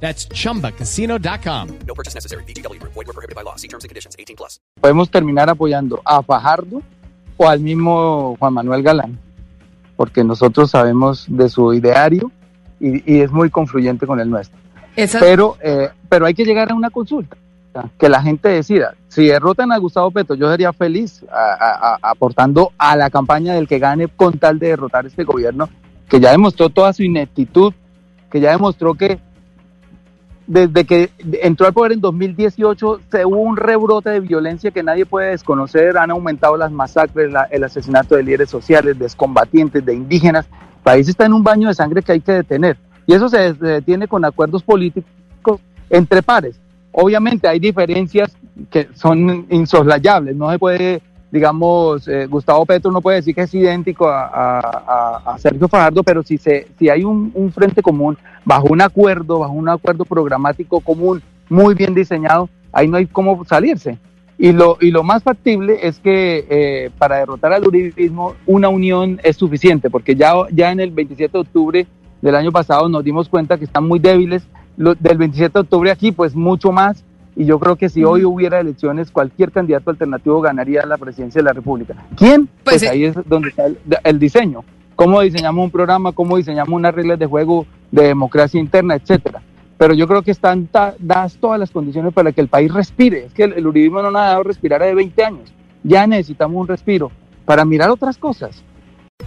That's chumbacasino.com. No purchase necessary. BGW. Void were prohibited by law. See terms and conditions. 18 plus. podemos terminar apoyando a Fajardo o al mismo Juan Manuel Galán, porque nosotros sabemos de su ideario y, y es muy confluyente con el nuestro. Esa- Pero, eh, pero hay que llegar a una consulta, que la gente decida. Si derrotan a Gustavo Petro, yo sería feliz a- a- a- aportando a la campaña del que gane con tal de derrotar este gobierno, que ya demostró toda su ineptitud, que ya demostró que desde que entró al poder en 2018 se hubo un rebrote de violencia que nadie puede desconocer, han aumentado las masacres, la- el asesinato de líderes sociales, de excombatientes, de indígenas. El país está en un baño de sangre que hay que detener. Y eso se, detiene con acuerdos políticos entre pares. Obviamente hay diferencias que son insoslayables, no se puede, digamos, eh, Gustavo Petro no puede decir que es idéntico a, a- a- Sergio Fajardo, pero si, se, si hay un, un frente común bajo un acuerdo, bajo un acuerdo programático común muy bien diseñado, ahí no hay cómo salirse. Y lo, y lo más factible es que eh, para derrotar al uribismo una unión es suficiente, porque ya, ya en el 27 de octubre del año pasado nos dimos cuenta que están muy débiles. Lo- del 27 de octubre aquí, pues mucho más. Y yo creo que si hoy hubiera elecciones, cualquier candidato alternativo ganaría la presidencia de la República. ¿Quién? Pues, Pues, ahí es donde está el, el diseño. Cómo diseñamos un programa, cómo diseñamos unas reglas de juego de democracia interna, etcétera. Pero yo creo que están dadas todas las condiciones para que el país respire. Es que el, el uribismo no nos ha dado respirar de 20 años. Ya necesitamos un respiro para mirar otras cosas.